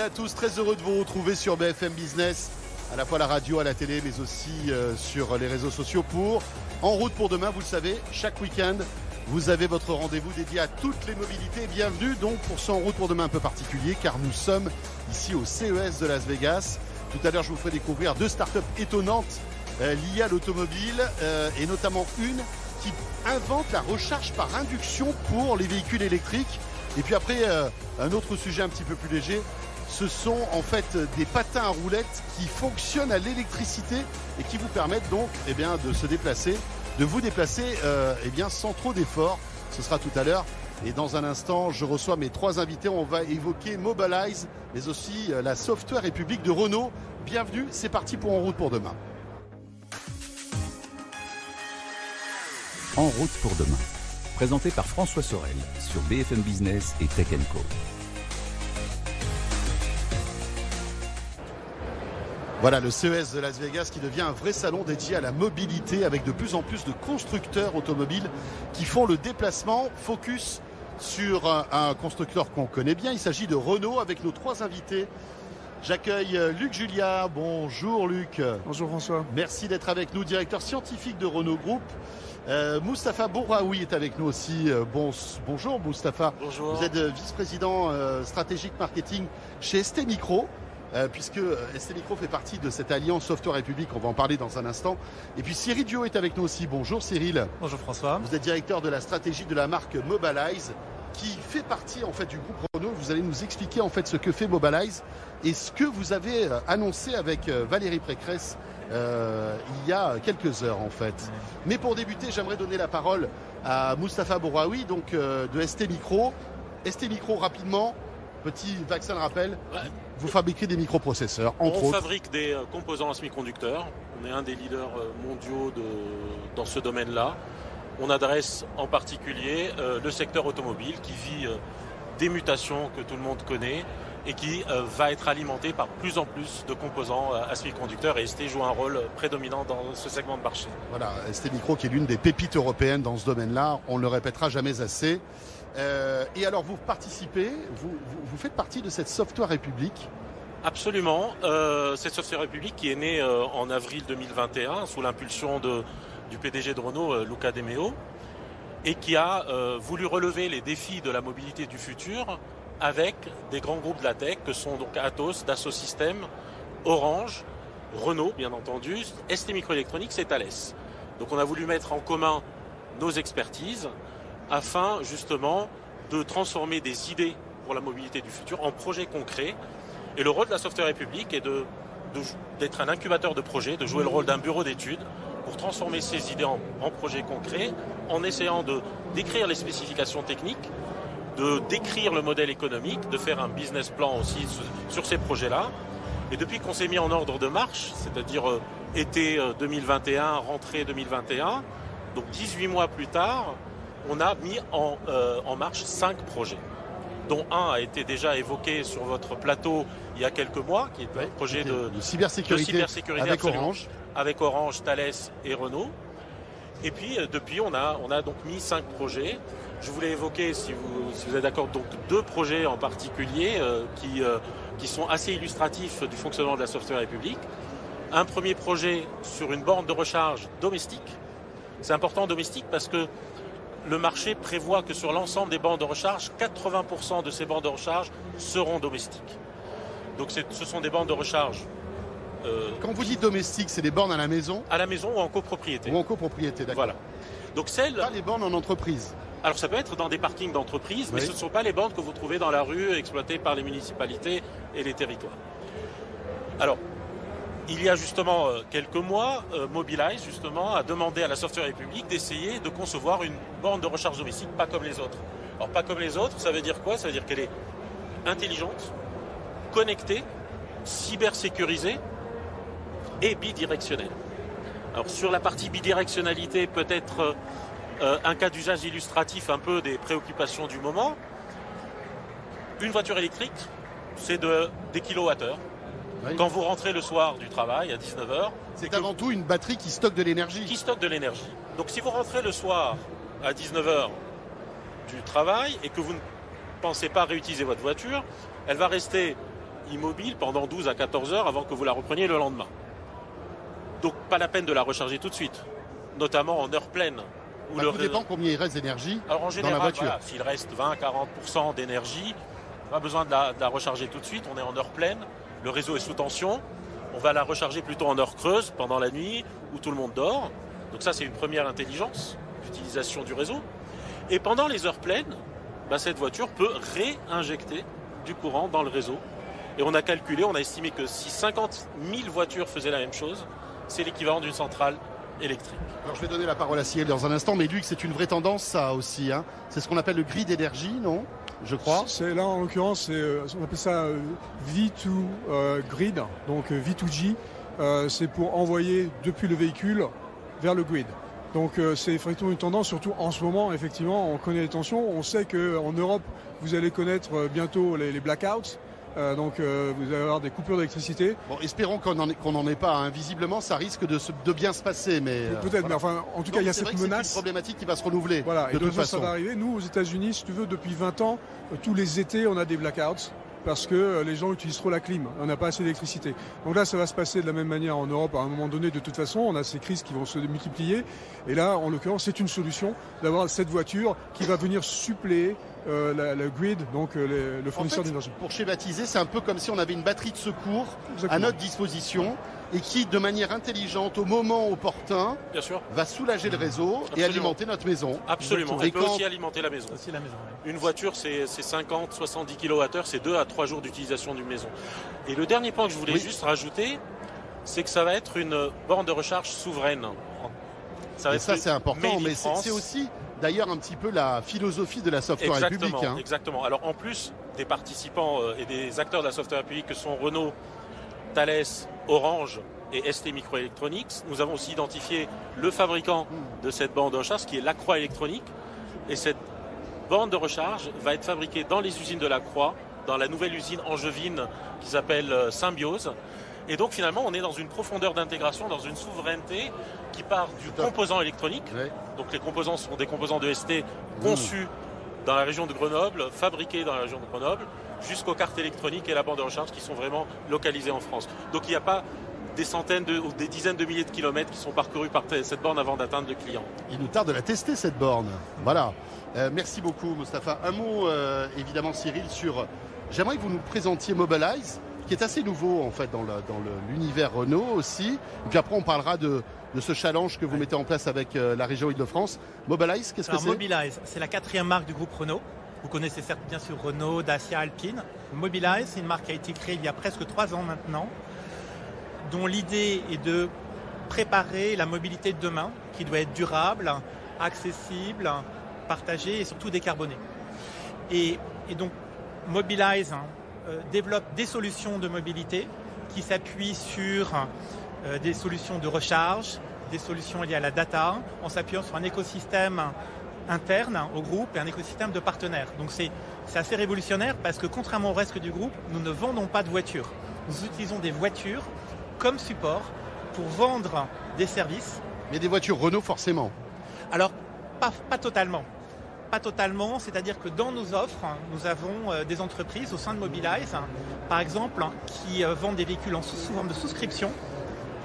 à tous, très heureux de vous retrouver sur BFM Business, à la fois la radio, à la télé, mais aussi euh, sur les réseaux sociaux pour En route pour demain. Vous le savez, chaque week-end, vous avez votre rendez-vous dédié à toutes les mobilités. Bienvenue donc pour ce En route pour demain un peu particulier, car nous sommes ici au CES de Las Vegas. Tout à l'heure, je vous ferai découvrir deux startups étonnantes euh, liées à l'automobile, euh, et notamment une qui invente la recharge par induction pour les véhicules électriques. Et puis après, un autre sujet un petit peu plus léger, ce sont en fait des patins à roulettes qui fonctionnent à l'électricité et qui vous permettent donc eh de se déplacer, de vous déplacer euh, eh sans trop d'efforts. Ce sera tout à l'heure. Et dans un instant, je reçois mes trois invités. On va évoquer Mobilize, mais aussi euh, la Software République de Renault. Bienvenue, c'est parti pour En route pour demain. En route pour demain. Présenté par François Sorel sur BFM Business et Tech Co. Voilà le CES de Las Vegas qui devient un vrai salon dédié à la mobilité avec de plus en plus de constructeurs automobiles qui font le déplacement. Focus sur un, un constructeur qu'on connaît bien. Il s'agit de Renault avec nos trois invités. J'accueille euh, Luc Julia. Bonjour Luc. Bonjour François. Merci d'être avec nous, directeur scientifique de Renault Group. Euh, Moustapha Bouraoui est avec nous aussi. Euh, bon, bonjour Moustapha. Bonjour. Vous êtes euh, vice-président euh, stratégique marketing chez ST Micro. Euh, puisque euh, ST Micro fait partie de cette alliance Software République, on va en parler dans un instant. Et puis Cyril Dio est avec nous aussi. Bonjour Cyril. Bonjour François. Vous êtes directeur de la stratégie de la marque Mobilize, qui fait partie en fait du groupe Renault. Vous allez nous expliquer en fait ce que fait Mobilize et ce que vous avez euh, annoncé avec Valérie Pécresse euh, il y a quelques heures en fait. Mais pour débuter, j'aimerais donner la parole à Moustapha Bouraoui, donc euh, de ST Micro. ST Micro rapidement, petit vaccin de rappel. Ouais. Vous fabriquez des microprocesseurs, entre On autres. fabrique des euh, composants à semi-conducteurs. On est un des leaders euh, mondiaux de, dans ce domaine-là. On adresse en particulier euh, le secteur automobile qui vit euh, des mutations que tout le monde connaît et qui euh, va être alimenté par plus en plus de composants à semi-conducteurs et ST joue un rôle prédominant dans ce segment de marché. Voilà, ST Micro qui est l'une des pépites européennes dans ce domaine-là, on ne le répétera jamais assez. Euh, et alors vous participez, vous, faites partie de cette Software République. Absolument. Euh, cette Software République qui est née euh, en avril 2021 sous l'impulsion du PDG de Renault, Luca De Meo, et qui a voulu relever les défis de la mobilité du futur avec des grands groupes de la tech que sont donc Atos, Dassault Systèmes, Orange, Renault bien entendu, ST Microelectronics et Thales. Donc on a voulu mettre en commun nos expertises afin justement de transformer des idées pour la mobilité du futur en projets concrets et le rôle de la Software République est d'être un incubateur de projets, de jouer le rôle d'un bureau d'études pour transformer ces idées en, projets concrets, en essayant de décrire les spécifications techniques, de décrire le modèle économique, de faire un business plan aussi sur, ces projets-là. Et depuis qu'on s'est mis en ordre de marche, c'est-à-dire euh, été euh, 2021, rentrée 2021, donc 18 mois plus tard, on a mis en, euh, en marche cinq projets dont un a été déjà évoqué sur votre plateau il y a quelques mois, qui est un projet de, de cybersécurité, de cybersécurité avec. Orange. avec Orange, Thales et Renault. Et puis euh, depuis, on a, on a donc mis cinq projets. Je voulais évoquer, si vous, si vous êtes d'accord, donc deux projets en particulier euh, qui, euh, qui sont assez illustratifs du fonctionnement de la Software République. Un premier projet sur une borne de recharge domestique. C'est important domestique parce que le marché prévoit que sur l'ensemble des bandes de recharge, 80% de ces bandes de recharge seront domestiques. Donc ce sont des bandes de recharge euh, Quand vous dites domestique, c'est des bornes à la maison à la maison ou en copropriété. ou en copropriété, d'accord Voilà. Donc celles, Pas les bornes en entreprise. alors ça peut être dans des parkings d'entreprise, mais ce ne sont pas les bandes que vous trouvez dans la rue exploitées par les municipalités et les territoires. Alors, il y a justement euh, quelques mois, euh, Mobilize justement a demandé à la Software République d'essayer de concevoir une borne de recharge domestique pas comme les autres. Alors pas comme les autres, ça veut dire quoi? Ça veut dire qu'elle est intelligente, connectée, cybersécurisée et bidirectionnelle. Alors sur la partie bidirectionnalité, peut-être euh, un cas d'usage illustratif un peu des préoccupations du moment. Une voiture électrique, c'est de, des kilowattheures. Oui. Quand vous rentrez le soir du travail à 19h, C'est avant tout une batterie qui stocke de l'énergie. qui stocke de l'énergie. Donc si vous rentrez le soir à 19h du travail et que vous ne pensez pas réutiliser votre voiture, elle va rester immobile pendant 12 à 14 heures avant que vous la repreniez le lendemain. Donc pas la peine de la recharger tout de suite, notamment en heure pleine. Où bah, le... dépend combien il reste d'énergie Alors en général, dans la voiture. s'il reste 20-40% d'énergie, pas besoin de la, de la recharger tout de suite, on est en heure pleine, le réseau est sous tension, on va la recharger plutôt en heure creuse pendant la nuit où tout le monde dort. Donc ça c'est une première intelligence d'utilisation du réseau. Et pendant les heures pleines, bah, cette voiture peut réinjecter du courant dans le réseau. Et on a calculé, on a estimé que si 50 000 voitures faisaient la même chose, c'est l'équivalent d'une centrale électrique. Alors je vais donner la parole à Cyril dans un instant, mais lui, c'est une vraie tendance, ça aussi. Hein. C'est ce qu'on appelle le grid d'énergie, non? Je crois. C'est là, en l'occurrence, euh, on appelle ça euh, V2 euh, grid, donc V2G. c'est pour envoyer depuis le véhicule vers le grid. Donc c'est effectivement une tendance, surtout en ce moment, effectivement, on connaît les tensions. On sait qu'en Europe, vous allez connaître bientôt les blackouts. Euh, donc euh, vous allez avoir des coupures d'électricité. Bon, espérons qu'on n'en ait pas. Invisiblement, Visiblement, ça risque de, de bien se passer, mais euh, peut-être. Mais enfin, en tout cas, il y a cette menace. C'est une problématique qui va se renouveler. Voilà. De et toute façon. ça va arriver. Nous, aux États-Unis, si tu veux, depuis 20 ans, tous les étés, on a des blackouts parce que les gens utilisent trop la clim. On n'a pas assez d'électricité. Donc là, ça va se passer de la même manière en Europe à un moment donné. De toute façon, on a ces crises qui vont se multiplier. Et là, en l'occurrence, c'est une solution d'avoir cette voiture qui va venir suppléer euh, le grid, donc euh, le fournisseur d'énergie. Pour schématiser, c'est un peu comme si on avait une batterie de secours à notre disposition et qui, de manière intelligente, au moment opportun, va soulager le réseau et alimenter notre maison. Absolument. Elle peut aussi alimenter la maison. Une voiture, c'est 50, 70 kWh, c'est 2 à 3 jours d'utilisation d'une maison. Et le dernier point que je voulais juste rajouter, c'est que ça va être une borne de recharge souveraine. Ça et ça, c'est important, mais c'est aussi d'ailleurs un petit peu la philosophie de la Software République. Hein. Exactement. Alors en plus des participants euh, et des acteurs de la Software République que sont Renault, Thales, Orange et ST Microelectronics, nous avons aussi identifié le fabricant de cette bande de recharge qui est Lacroix Électronique. Et cette bande de recharge va être fabriquée dans les usines de Lacroix, dans la nouvelle usine angevine qui s'appelle euh, Symbiose. Et donc finalement, on est dans une profondeur d'intégration, dans une souveraineté qui part du composant électronique. Donc les composants sont des composants de ST mmh. conçus dans la région de Grenoble, fabriqués dans la région de Grenoble, jusqu'aux cartes électroniques et la bande de recharge qui sont vraiment localisées en France. Donc il n'y a pas des centaines ou des dizaines de milliers de kilomètres qui sont parcourus par cette borne avant d'atteindre le client. Il nous tarde de la tester cette borne. Voilà. Euh, merci beaucoup Mustapha. Un mot euh, évidemment Cyril sur... J'aimerais que vous nous présentiez Mobilize qui est assez nouveau en fait dans l'univers Renault aussi. Et puis après on parlera de, ce challenge que vous mettez en place avec euh, la région Île-de-France. Mobilize, qu'est-ce que c'est? Mobilize, c'est la quatrième marque du groupe Renault. Vous connaissez certes bien sûr Renault, Dacia, Alpine. Mobilize, c'est une marque qui a été créée il y a presque trois ans maintenant, dont l'idée est de préparer la mobilité de demain, qui doit être durable, accessible, partagée et surtout décarbonée. Et, donc Mobilize, hein, euh, développe des solutions de mobilité qui s'appuient sur euh, des solutions de recharge, des solutions liées à la data, en s'appuyant sur un écosystème interne au groupe et un écosystème de partenaires. Donc c'est assez révolutionnaire parce que contrairement au reste du groupe, nous ne vendons pas de voitures. Nous utilisons des voitures comme support pour vendre des services. Mais des voitures Renault forcément Alors, pas, pas totalement pas totalement, c'est-à-dire que dans nos offres, nous avons euh, des entreprises au sein de Mobilize, par exemple, qui euh, vendent des véhicules en sous, forme de souscription,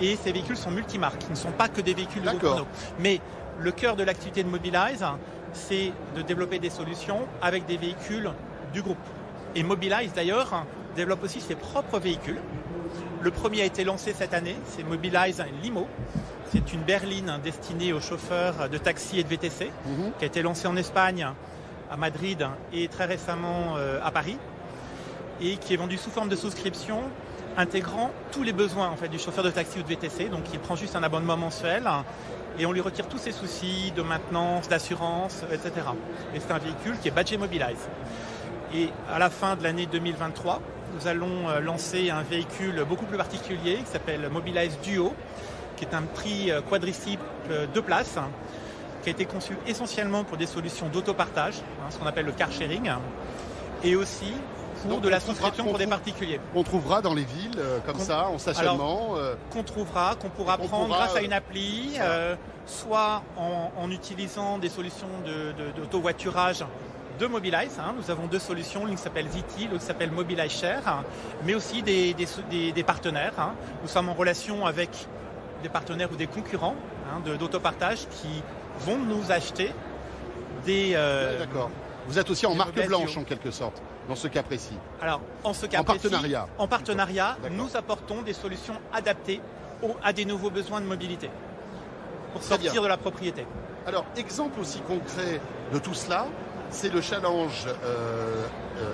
et ces véhicules sont multimarques, ils ne sont pas que des véhicules de Renault. Mais le cœur de l'activité de Mobilize, c'est de développer des solutions avec des véhicules du groupe. Et Mobilize d'ailleurs développe aussi ses propres véhicules. Le premier a été lancé cette année, c'est Mobilize Limo, c'est une berline destinée aux chauffeurs de taxi et de VTC, mhm. qui a été lancée en Espagne, à Madrid et très récemment euh, à Paris, et qui est vendue sous forme de souscription, intégrant tous les besoins en fait, du chauffeur de taxi ou de VTC. Donc il prend juste un abonnement mensuel et on lui retire tous ses soucis de maintenance, d'assurance, etc. Et c'est un véhicule qui est badgé Mobilize. Et à la fin de l'année 2023, nous allons euh, lancer un véhicule beaucoup plus particulier qui s'appelle Mobilize Duo, qui est un prix euh, quadricycle euh, de place, qui a été conçu essentiellement pour des solutions d'autopartage, hein, ce qu'on appelle le car sharing, et aussi pour de la souscription pour des particuliers. On trouvera dans les villes euh, comme ça, en stationnement. qu'on trouvera, qu'on pourra prendre grâce à une appli, soit en, utilisant des solutions d'auto-voiturage de Mobilize. hein. Nous avons deux solutions, l'une s'appelle ZT, l'autre s'appelle Mobilize Share, hein, mais aussi des, des- des- des partenaires. hein. Nous sommes en relation avec des partenaires ou des concurrents hein, de- d'autopartage qui vont nous acheter des... euh, D'accord. Vous êtes aussi en marque blanche en quelque sorte, dans ce cas précis. Alors, en ce cas En précis, partenariat. en partenariat, nous apportons des solutions adaptées à des nouveaux besoins de mobilité pour Très sortir bien. de la propriété. Alors, exemple aussi concret de tout cela, c'est le challenge euh,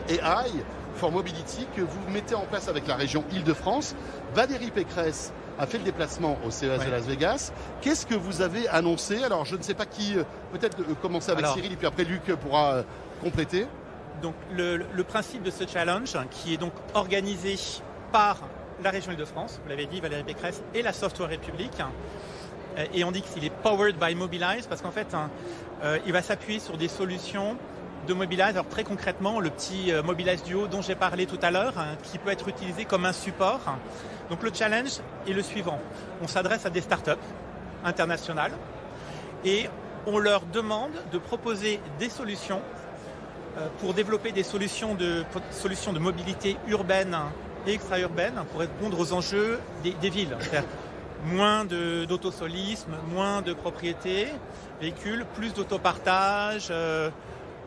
euh, AI for Mobility que vous mettez en place avec la région Île-de-France. Valérie Pécresse a fait le déplacement au CES Ouais. de Las Vegas. Qu'est-ce que vous avez annoncé? Alors, je ne sais pas qui, euh, peut-être commencer avec Alors- Cyril et puis après Luc pourra compléter. Donc le, principe de ce challenge, qui est donc organisé par la région Île-de-France, vous l'avez dit, Valérie Pécresse, et la Software République, euh, et on dit qu'il est powered by Mobilize parce qu'en fait, hein, euh, il va s'appuyer sur des solutions de Mobilize. Alors très concrètement, le petit euh, Mobilize Duo dont j'ai parlé tout à l'heure, hein, qui peut être utilisé comme un support. Donc le challenge est le suivant. On s'adresse à des startups internationales et on leur demande de proposer des solutions pour développer des solutions de, mobilité urbaine et extra-urbaine pour répondre aux enjeux des, villes. Moins d'autosolisme, moins de propriétés, véhicules, plus d'autopartage, euh,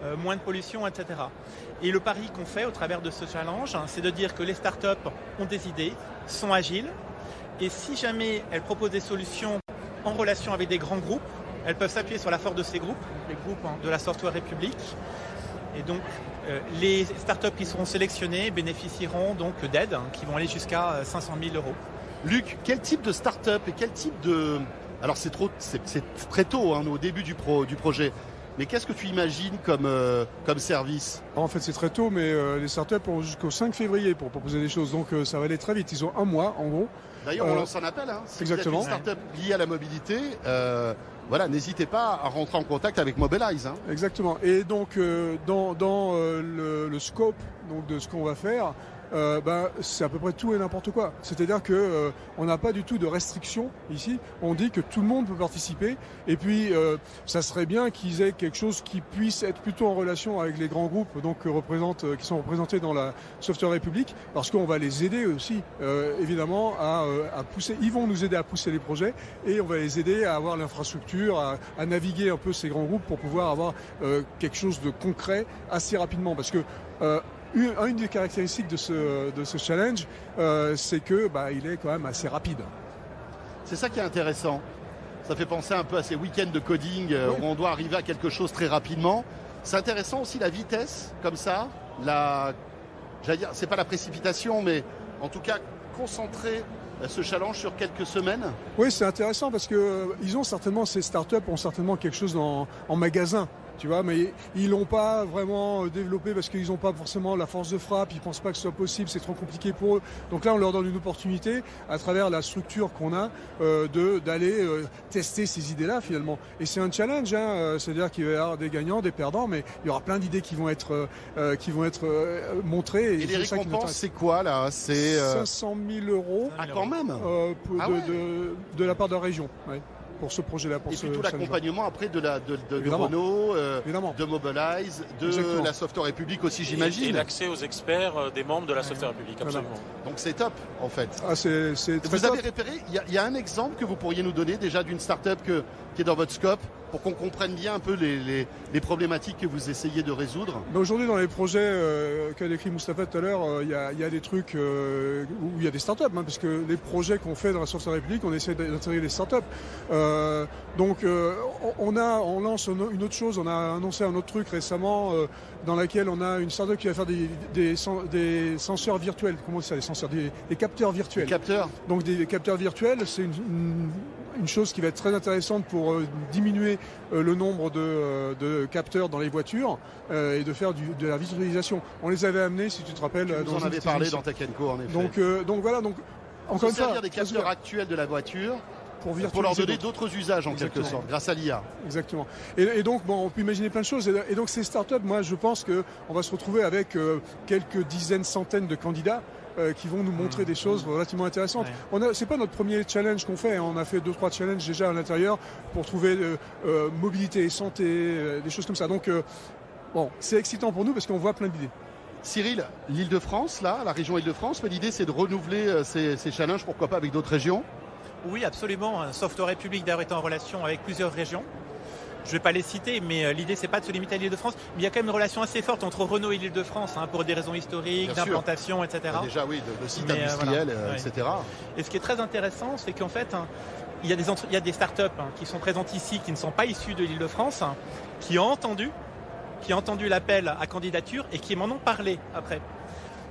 euh, moins de pollution, etc. Et le pari qu'on fait au travers de ce challenge, hein, c'est de dire que les startups ont des idées, sont agiles, et si jamais elles proposent des solutions en relation avec des grands groupes, elles peuvent s'appuyer sur la force de ces groupes, les groupes hein, de la Software République. Et donc, euh, les startups qui seront sélectionnées bénéficieront donc d'aides hein, qui vont aller jusqu'à euh, 500 000 euros. Luc, quel type de start-up et quel type de... Alors c'est trop, c'est très tôt, hein, au début du, pro, du projet. Mais qu'est-ce que tu imagines comme, euh, comme service? En fait, c'est très tôt, mais euh, les startups ont jusqu'au 5 février pour proposer des choses. Donc, euh, ça va aller très vite. Ils ont un mois, en gros. D'ailleurs, on Euh, lance un appel. Hein. Si exactement. vous êtes une start-up liée à la mobilité, euh, voilà, n'hésitez pas à rentrer en contact avec Mobilize. Hein. Exactement. Et donc, euh, dans, dans euh, le, le scope donc, de ce qu'on va faire, euh, ben, c'est à peu près tout et n'importe quoi. C'est-à-dire que euh, on n'a pas du tout de restrictions ici. On dit que tout le monde peut participer. Et puis, euh, ça serait bien qu'ils aient quelque chose qui puisse être plutôt en relation avec les grands groupes, donc que représentent, euh, qui sont représentés dans la Software République, parce qu'on va les aider aussi, euh, évidemment, à, euh, à pousser. Ils vont nous aider à pousser les projets et on va les aider à avoir l'infrastructure, à, à naviguer un peu ces grands groupes pour pouvoir avoir euh, quelque chose de concret assez rapidement. Parce que euh, une, une des caractéristiques de ce, de ce challenge, euh, c'est que bah, il est quand même assez rapide. C'est ça qui est intéressant. Ça fait penser un peu à ces week-ends de coding euh, Oui. où on doit arriver à quelque chose très rapidement. C'est intéressant aussi la vitesse, comme ça. La, j'allais dire, c'est pas la précipitation, mais en tout cas concentrer euh, ce challenge sur quelques semaines. Oui, c'est intéressant parce que ils ont certainement ces startups ont certainement quelque chose en, en magasin, tu vois, mais ils l'ont pas vraiment euh, développé parce qu'ils n'ont pas forcément la force de frappe, ils pensent pas que ce soit possible, c'est trop compliqué pour eux. Donc là, on leur donne une opportunité à travers la structure qu'on a euh, de d'aller euh, tester ces idées-là finalement. Et c'est un challenge, hein, c'est-à-dire qu'il va y avoir des gagnants, des perdants, mais il y aura plein d'idées qui vont être euh, qui vont être montrées. Et les récompenses, c'est quoi là? C'est euh, 500 000 euros ah, quand même. pour- Ah de, de, de la part de la région, ouais, pour ce projet-là. Et ce puis tout l'accompagnement après de la de, de-. Renault, euh, de Mobilize, de Exactement. la Software République aussi, Et- Et j'imagine. l'accès aux experts euh, des membres de la Software République, Voilà. absolument. Donc c'est top en fait. Ah, c'est Vous avez top. repéré, il y, y a un exemple que vous pourriez nous donner déjà d'une start-up qui est dans votre scope pour qu'on comprenne bien un peu les, problématiques que vous essayez de résoudre. Mais Aujourd'hui, dans les projets euh, qu'a décrit Moustapha tout à l'heure, euh, il y, a, des trucs euh, où il y a des startups, hein, parce que les projets qu'on fait dans la Software République, on essaie d'intégrer les startups. Donc, euh, on, a, on lance une autre chose. On a annoncé un autre truc récemment euh, dans laquelle on a une startup qui va faire des, des, sen- des senseurs virtuels. Comment ça, des senseurs, des, des capteurs virtuels. capteur, Donc des capteurs virtuels, c'est une, une- une chose qui va être très intéressante pour euh, diminuer le nombre de, de capteurs dans les voitures et de faire du- de la visualisation. On les avait amenés, si tu te rappelles, vous en avez petite parlé dans Tech Co en effet. Donc, donc voilà, donc encore une fois, servir des capteurs actuels de la voiture pour, pour leur donner d'autres. usages en quelque sorte, grâce à l'IA. Exactement. Et, et donc, bon, on peut imaginer plein de choses. Et, et donc, ces startups, moi, je pense que on va se retrouver avec euh, quelques dizaines, centaines de candidats euh, qui vont nous montrer des choses relativement intéressantes. Ouais. On c'est pas notre premier challenge qu'on fait. hein. On a fait deux, trois challenges déjà à l'intérieur pour trouver euh, euh, mobilité et santé, euh, des choses comme ça. Donc, Bon, c'est excitant pour nous parce qu'on voit plein d'idées. Cyril, l'Île-de-France, là, la région Île-de-France, mais l'idée c'est de renouveler ces, ces challenges, pourquoi pas avec d'autres régions? Oui, absolument. Software République d'ailleurs est en relation avec plusieurs régions. Je ne vais pas les citer, mais euh, l'idée c'est pas de se limiter à l'Île-de-France. Mais il y a quand même une relation assez forte entre Renault et l'Île-de-France hein, pour des raisons historiques, d'implantation, etc. Déjà, oui, de, sites Mais, euh, industriels, voilà. euh, Ouais. etc. Et ce qui est très intéressant, c'est qu'en fait, hein, il y a des, entre- il y a des startups hein, qui sont présentes ici, qui ne sont pas issues de l'Île-de-France, qui ont entendu, qui ont entendu l'appel à candidature et qui m'en ont parlé après.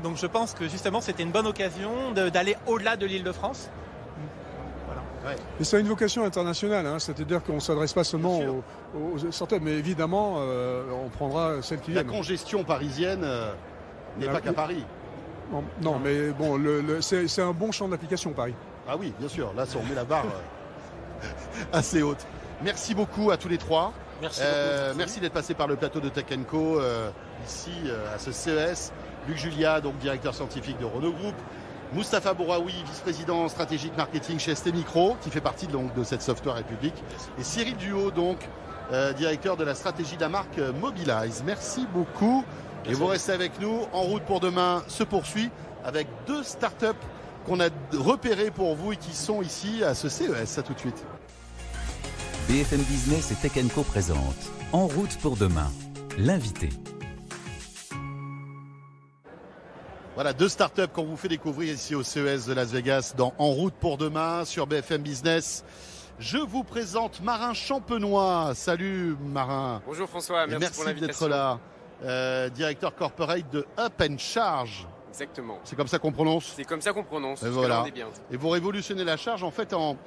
Donc je pense que justement, c'était une bonne occasion d'aller au-delà de l'Île-de-France. Voilà. Et ça a une vocation internationale, hein, c'est-à-dire qu'on ne s'adresse pas seulement aux, aux startups, mais évidemment, euh, on prendra celles qui La viennent. congestion parisienne euh, n'est La- pas qu'à Paris. Non, non, mais bon, le- le- c'est c'est un bon champ d'application, Paris. Ah oui, bien sûr, là, ça, on met la barre euh, assez haute. Merci beaucoup à tous les trois. Merci Euh, merci d'être passé par le plateau de Tech Co euh, ici euh, à ce CES. Luc Julia, donc directeur scientifique de Renault Group. Mustapha Bouraoui, vice-président stratégique marketing chez ST Micro, qui fait partie donc, de cette Software République. Et Cyril Duhaut, donc, euh, directeur de la stratégie de la marque Mobilize. Merci beaucoup. Et vous restez avec nous. En route pour demain se poursuit avec deux startups qu'on a repérées pour vous et qui sont ici à ce CES. À tout de suite. BFM Business et Tech Co présente En route pour demain, l'invité. Voilà, deux startups qu'on vous fait découvrir ici au CES de Las Vegas dans En route pour demain sur BFM Business. Je vous présente Marin Champenois. Salut Marin. Bonjour François, merci, merci pour d'être là. Euh, directeur corporate de Up and Charge. Exactement. C'est comme ça qu'on prononce. C'est comme ça qu'on prononce. Et voilà. on est bien. Et vous révolutionnez la charge en fait en,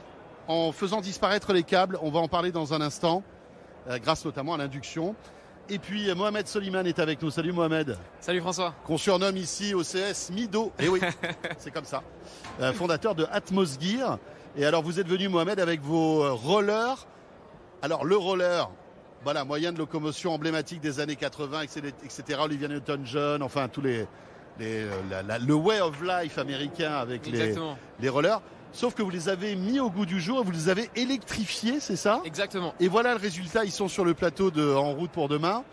en faisant disparaître les câbles. On va en parler dans un instant, euh, grâce notamment à l'induction. Et puis Mohamed Soliman est avec nous. Salut Mohamed. Salut François. qu'on surnomme ici au CS Mido. Et oui, c'est comme ça. Euh, fondateur de Atmos Gear. Et alors, vous êtes venu, Mohamed, avec vos euh, rollers. Alors, le roller, voilà, moyen de locomotion emblématique des années 80, etc. Olivia Newton-John, enfin, tous les, les euh, la- la- le way of life américain avec les, les rollers. Sauf que vous les avez mis au goût du jour vous les avez électrifiés, c'est ça Exactement. Et voilà le résultat. Ils sont sur le plateau de En route pour demain.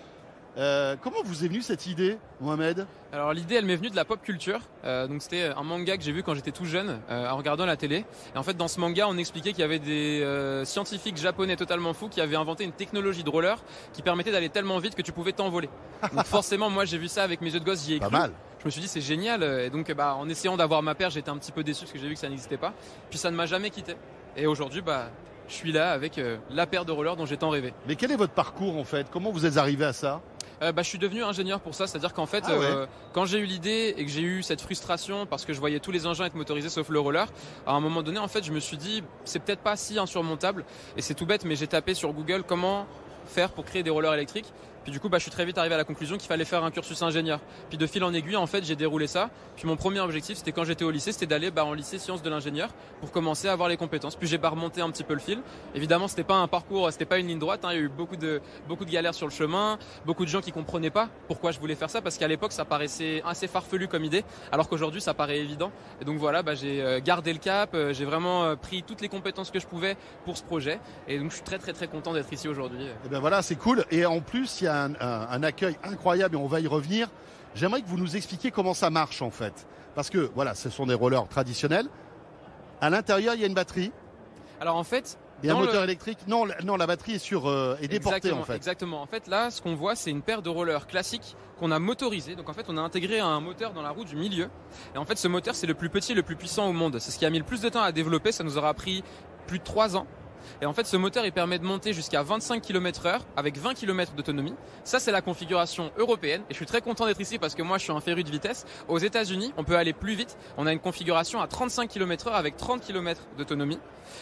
Euh, comment vous est venue cette idée, Mohamed Alors l'idée, elle m'est venue de la pop culture. Euh, donc c'était un manga que j'ai vu quand j'étais tout jeune, euh, en regardant la télé. Et en fait, dans ce manga, on expliquait qu'il y avait des scientifiques japonais totalement fous qui avaient inventé une technologie de roller qui permettait d'aller tellement vite que tu pouvais t'envoler. Donc forcément, moi, j'ai vu ça avec mes yeux de gosse, j'y ai Pas cru. mal. Je me suis dit c'est génial. Et donc, bah, en essayant d'avoir ma paire, j'étais un petit peu déçu parce que j'ai vu que ça n'existait pas. Puis ça ne m'a jamais quitté. Et aujourd'hui, bah, je suis là avec euh, la paire de rollers dont j'ai tant rêvé. Mais quel est votre parcours en fait? Comment vous êtes arrivé à ça? Euh, bah, je suis devenu ingénieur pour ça, c'est-à-dire qu'en fait, Ah ouais. euh, quand j'ai eu l'idée et que j'ai eu cette frustration parce que je voyais tous les engins être motorisés sauf le roller, à un moment donné, en fait, je me suis dit, c'est peut-être pas si insurmontable. Et c'est tout bête, mais j'ai tapé sur Google comment faire pour créer des rollers électriques. Puis du coup, bah, je suis très vite arrivé à la conclusion qu'il fallait faire un cursus ingénieur. Puis de fil en aiguille, en fait, j'ai déroulé ça. Puis mon premier objectif, c'était quand j'étais au lycée, c'était d'aller bah, en lycée sciences de l'ingénieur pour commencer à avoir les compétences. Puis j'ai pas remonté un petit peu le fil. Évidemment, c'était pas un parcours, c'était pas une ligne droite. hein. Il y a eu beaucoup de beaucoup de galères sur le chemin, beaucoup de gens qui comprenaient pas pourquoi je voulais faire ça parce qu'à l'époque, ça paraissait assez farfelu comme idée, alors qu'aujourd'hui, ça paraît évident. Et donc voilà, bah, j'ai euh, gardé le cap, euh, j'ai vraiment euh, pris toutes les compétences que je pouvais pour ce projet. Et donc je suis très très très content d'être ici aujourd'hui. Eh bien voilà, c'est cool. Et en plus, il y a un, un- un accueil incroyable et on va y revenir. J'aimerais que vous nous expliquiez comment ça marche en fait. Parce que voilà, ce sont des rollers traditionnels. À l'intérieur, il y a une batterie Alors en fait, et un moteur le- électrique. Non, la- non, la batterie est sur euh, est déportée exactement, en fait. Exactement. En fait, là, ce qu'on voit, c'est une paire de rollers classiques qu'on a motorisés. Donc en fait, on a intégré un moteur dans la roue du milieu. Et en fait, ce moteur, c'est le plus petit et le plus puissant au monde. C'est ce qui a mis le plus de temps à développer. Ça nous aura pris plus de 3 ans. Et en fait, ce moteur, il permet de monter jusqu'à 25 km heure avec 20 km d'autonomie. Ça, c'est la configuration européenne. Et je suis très content d'être ici parce que moi, je suis un féru de vitesse. Aux États-Unis, on peut aller plus vite. On a une configuration à 35 km heure avec 30 km d'autonomie.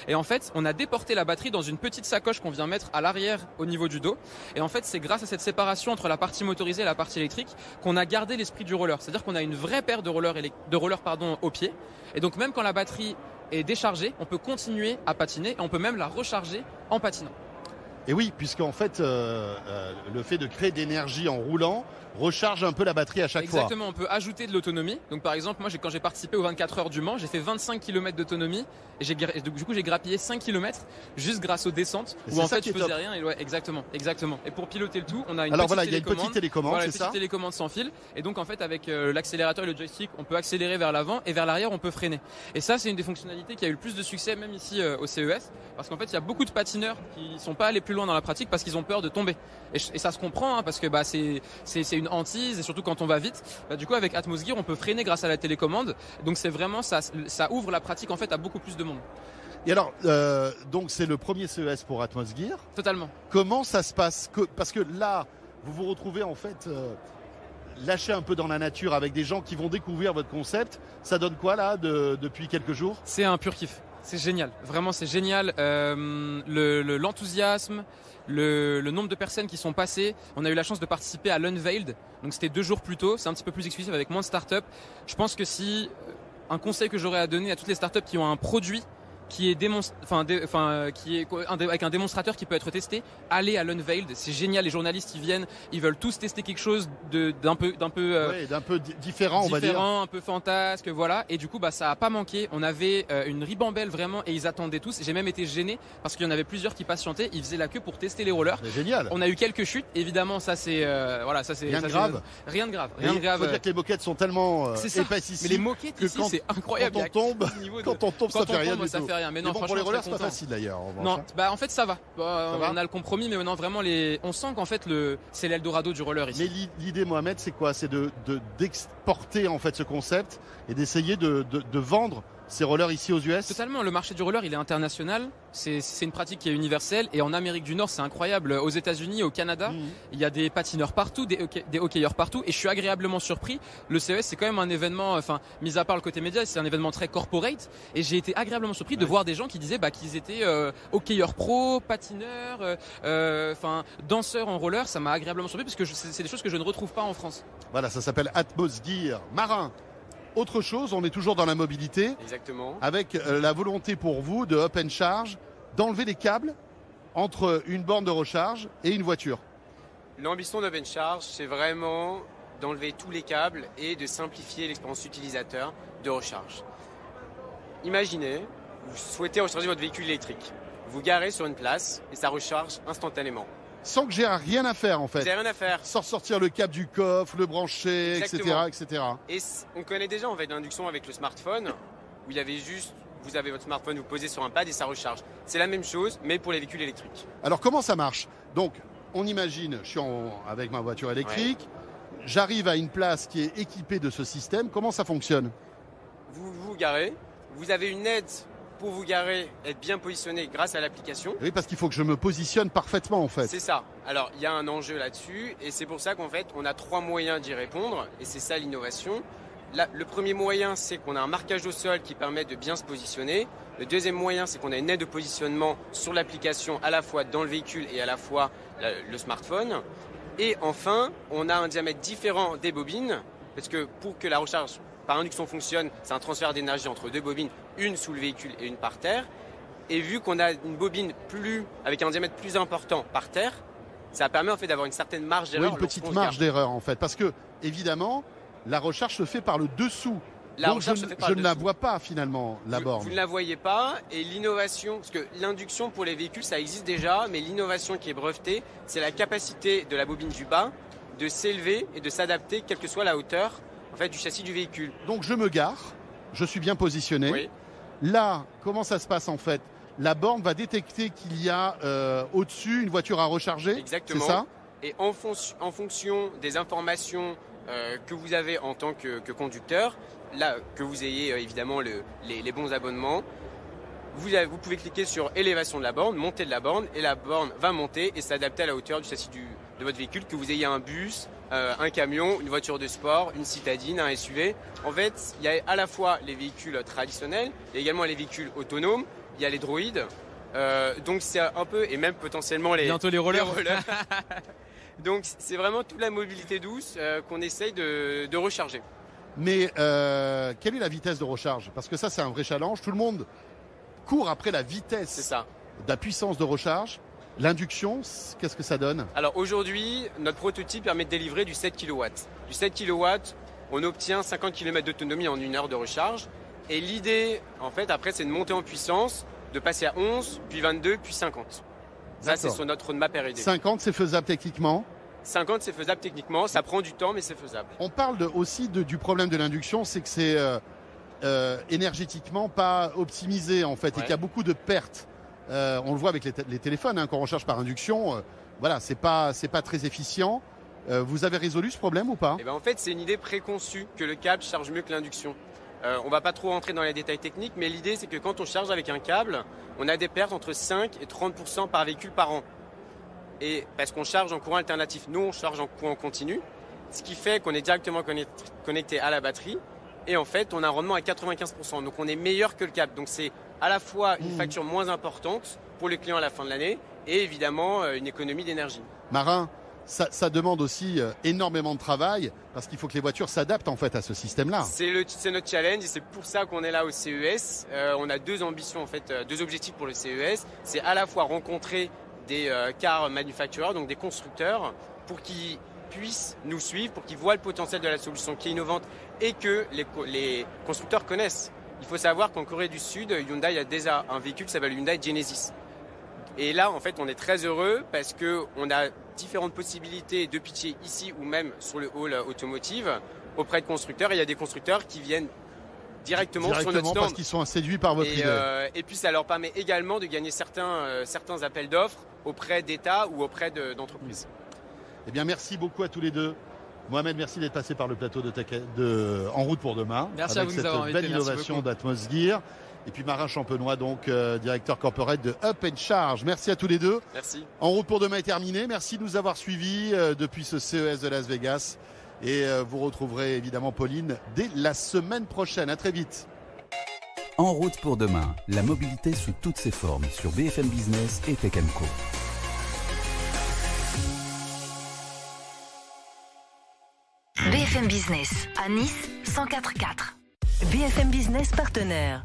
Et en fait, on a déporté la batterie dans une petite sacoche qu'on vient mettre à l'arrière au niveau du dos. Et en fait, c'est grâce à cette séparation entre la partie motorisée et la partie électrique qu'on a gardé l'esprit du roller. C'est-à-dire qu'on a une vraie paire de rollers, de rollers pardon, au pied. Et donc, même quand la batterie est déchargée, on peut continuer à patiner et on peut même la recharger en patinant. Et oui, puisqu'en fait, euh, euh, le fait de créer de l'énergie en roulant recharge un peu la batterie à chaque Exactement, on peut ajouter de l'autonomie. Donc par exemple, moi quand j'ai participé aux 24 heures du Mans, j'ai fait 25 km d'autonomie et du coup j'ai grappillé 5 km juste grâce aux descentes Et où en fait je faisais top. rien et ouais, exactement, exactement. Et pour piloter le tout, on a une Alors petite voilà, il y a une télécommande. petite télécommande, Voilà, c'est une petite ça télécommande sans fil. Et donc en fait avec euh, l'accélérateur et le joystick, on peut accélérer vers l'avant et vers l'arrière, on peut freiner. Et ça c'est une des fonctionnalités qui a eu le plus de succès même ici euh, au CES parce qu'en fait il y a beaucoup de patineurs qui sont pas allés plus loin dans la pratique parce qu'ils ont peur de tomber. Et, ça se comprend hein, parce que bah c'est une hantise et surtout quand on va vite. Bah, du coup avec Atmos Gear on peut freiner grâce à la télécommande. Donc c'est vraiment ça ça ouvre la pratique en fait à beaucoup plus de monde. Et alors, euh, donc c'est le premier CES pour Atmos Gear. Totalement. Comment ça se passe Que- Parce que là, vous vous retrouvez en fait euh, lâché un peu dans la nature avec des gens qui vont découvrir votre concept. Ça donne quoi là de- depuis quelques jours? C'est un pur kiff. C'est génial. Vraiment, c'est génial. Euh, le- le- L'enthousiasme, le, le nombre de personnes qui sont passées. On a eu la chance de participer à l'Unveiled. Donc c'était deux jours plus tôt. C'est un petit peu plus exclusif avec moins de startups. Je pense que si euh, un conseil que j'aurais à donner à toutes les startups qui ont un produit qui est enfin, dé- enfin, euh, qui est un avec un démonstrateur qui peut être testé, allez à l'Unveiled. C'est génial. Les journalistes ils viennent, ils veulent tous tester quelque chose de d'un peu d'un peu euh, Ouais, D'un peu di- différent, on va dire. un peu fantasque, voilà. Et du coup, bah, ça a pas manqué. On avait euh, une ribambelle vraiment et ils attendaient tous. J'ai même été gêné parce qu'il y en avait plusieurs qui patientaient. Ils faisaient la queue pour tester les rollers. Génial. On a eu quelques chutes, évidemment. Ça c'est euh, voilà, ça c'est Rien de ça, c'est- grave. Rien de grave. Rien de grave. faut dire que les moquettes sont tellement euh, épaisses ici. Mais les moquettes que ici, c'est incroyable. quand on tombe, de- Quand on tombe, ça fait rien du tout. Fait rien. Mais Mais non, bon, pour franchement, les c'est pas facile d'ailleurs. Non, hein. bah en fait ça va. Bah, Ça va on a le compromis, mais non vraiment les. On sent qu'en fait le c'est l'Eldorado du roller ici. Mais l'i- l'idée, Mohamed, c'est quoi? C'est de de- d'exporter en fait ce concept et d'essayer de, de, de vendre ces rollers ici aux US. Totalement, le marché du roller il est international, c'est une pratique qui est universelle et en Amérique du Nord c'est incroyable. Aux États-Unis, au Canada, Mhm. il y a des patineurs partout, des, des hockeyeurs partout et je suis agréablement surpris. Le CES c'est quand même un événement, enfin mis à part le côté média, c'est un événement très corporate et j'ai été agréablement surpris de voir des gens qui disaient bah, qu'ils étaient euh, hockeyeurs pro, patineurs, euh, euh, enfin danseurs en roller. Ça m'a agréablement surpris parce que c'est des choses que je ne retrouve pas en France. Voilà, ça s'appelle Atmos Gear Marin. Autre chose, on est toujours dans la mobilité Exactement. avec euh, la volonté pour vous de Up and Charge d'enlever les câbles entre une borne de recharge et une voiture. L'ambition d'Open Charge, c'est vraiment d'enlever tous les câbles et de simplifier l'expérience utilisateur de recharge. Imaginez, vous souhaitez recharger votre véhicule électrique. Vous garez sur une place et ça recharge instantanément. Sans que j'ai rien à faire en fait. n'avez rien à faire. Sans sortir le câble du coffre, le brancher, etc. Exactement. etc. Et on connaît déjà en fait l'induction avec le smartphone, où il y avait juste, vous avez votre smartphone, vous posez sur un pad et ça recharge. C'est la même chose, mais pour les véhicules électriques. Alors comment ça marche? Donc on imagine, je suis en- avec ma voiture électrique, j'arrive à une place qui est équipée de ce système. Comment ça fonctionne? Vous vous garez, vous avez une aide pour vous garer, être bien positionné grâce à l'application. Oui, parce qu'il faut que je me positionne parfaitement en fait. C'est ça. Alors, il y a un enjeu là-dessus, et c'est pour ça qu'en fait, on a trois moyens d'y répondre, et c'est ça l'innovation. Le premier moyen, c'est qu'on a un marquage au sol qui permet de bien se positionner. Le deuxième moyen, c'est qu'on a une aide de positionnement sur l'application, à la fois dans le véhicule et à la fois le smartphone. Et enfin, on a un diamètre différent des bobines, parce que pour que la recharge par induction fonctionne, c'est un transfert d'énergie entre deux bobines, une sous le véhicule et une par terre. Et vu qu'on a une bobine plus, avec un diamètre plus important par terre, ça permet en fait d'avoir une certaine marge Oui, d'erreur. une petite marge d'erreur en fait. Parce que évidemment, la recharge se fait par le dessous. La Donc je, ne- je la vois pas finalement, la vous, borne. Vous ne la voyez pas et l'innovation, parce que l'induction pour les véhicules ça existe déjà, mais l'innovation qui est brevetée, c'est la capacité de la bobine du bas de s'élever et de s'adapter quelle que soit la hauteur en fait du châssis du véhicule. Donc je me gare, je suis bien positionné. Oui. Là, comment ça se passe en fait? La borne va détecter qu'il y a euh, au-dessus une voiture à recharger. C'est Exactement. ça? Et en, fon- en fonction des informations euh, que vous avez en tant que, que conducteur, là, que vous ayez euh, évidemment le- les, les bons abonnements, vous, avez- vous pouvez cliquer sur élévation de la borne, montée de la borne, et la borne va monter et s'adapter à la hauteur du châssis du- de votre véhicule, que vous ayez un bus, euh, un camion, une voiture de sport, une citadine, un SUV. En fait, il y a à la fois les véhicules traditionnels, il y a également les véhicules autonomes, il y a les droïdes. Euh, donc c'est un peu, et même potentiellement les, Bientôt les rollers. les rollers. Donc c'est vraiment toute la mobilité douce euh, qu'on essaye de, de recharger. Mais euh, quelle est la vitesse de recharge? Parce que ça, c'est un vrai challenge. Tout le monde court après la vitesse ça. de la puissance de recharge. L'induction, qu'est-ce que ça donne? Alors aujourd'hui, notre prototype permet de délivrer du 7 kW. Du 7 kW, on obtient 50 km d'autonomie en une heure de recharge. Et l'idée, en fait, après, c'est de monter en puissance, de passer à 11, puis 22, puis 50. Ça, c'est sur notre roadmap R&D. 50, c'est faisable techniquement? 50, c'est faisable techniquement. Ça prend du temps, mais c'est faisable. On parle aussi du problème de l'induction, c'est que c'est euh, euh, énergétiquement pas optimisé, en fait, et qu'il y a beaucoup de pertes. Euh, on le voit avec les, téléphones, hein, quand on recharge par induction, voilà, c'est pas, c'est pas très efficient. vous avez résolu ce problème ou pas? Eh ben, En fait, c'est une idée préconçue que le câble charge mieux que l'induction. Euh, on va pas trop rentrer dans les détails techniques, mais l'idée c'est que quand on charge avec un câble, on a des pertes entre 5 et 30% par véhicule par an. Et parce qu'on charge en courant alternatif, nous on charge en courant continu, ce qui fait qu'on est directement connecté à la batterie. Et en fait, on a un rendement à 95%. Donc on est meilleur que le câble. Donc c'est à la fois une mmh. facture moins importante pour les clients à la fin de l'année et évidemment euh, une économie d'énergie. Marin, ça, demande aussi euh, énormément de travail parce qu'il faut que les voitures s'adaptent en fait à ce système-là. C'est notre challenge et c'est pour ça qu'on est là au CES. Euh, on a deux ambitions en fait, euh, deux objectifs pour le CES. C'est à la fois rencontrer des car manufacturers, donc des constructeurs, pour qu'ils puissent nous suivre, pour qu'ils voient le potentiel de la solution qui est innovante et que les, les constructeurs connaissent. Il faut savoir qu'en Corée du Sud, Hyundai a déjà un véhicule qui s'appelle Hyundai Genesis. Et là, en fait, on est très heureux parce qu'on a différentes possibilités de pitcher ici ou même sur le hall automotive auprès de constructeurs. Et il y a des constructeurs qui viennent directement, sur notre stand. parce qu'ils sont séduits par votre et, idée. Euh, et puis ça leur permet également de gagner certains, euh, certains appels d'offres auprès d'États ou auprès d'entreprises. eh bien, merci beaucoup à tous les deux. Mohamed, merci d'être passé par le plateau de, de En route pour demain. Merci avec à vous cette belle innovation d'Atmos Gear. Et puis Marin Champenois, donc euh, directeur corporate de Up and Charge. Merci à tous les deux. Merci. En route pour demain est terminé. Merci de nous avoir suivis euh, depuis ce CES de Las Vegas. Et euh, vous retrouverez évidemment Pauline dès la semaine prochaine. À très vite. En route pour demain, la mobilité sous toutes ses formes sur BFM Business et Tech Co. BFM Business à Nice 104.4. BFM Business partenaire.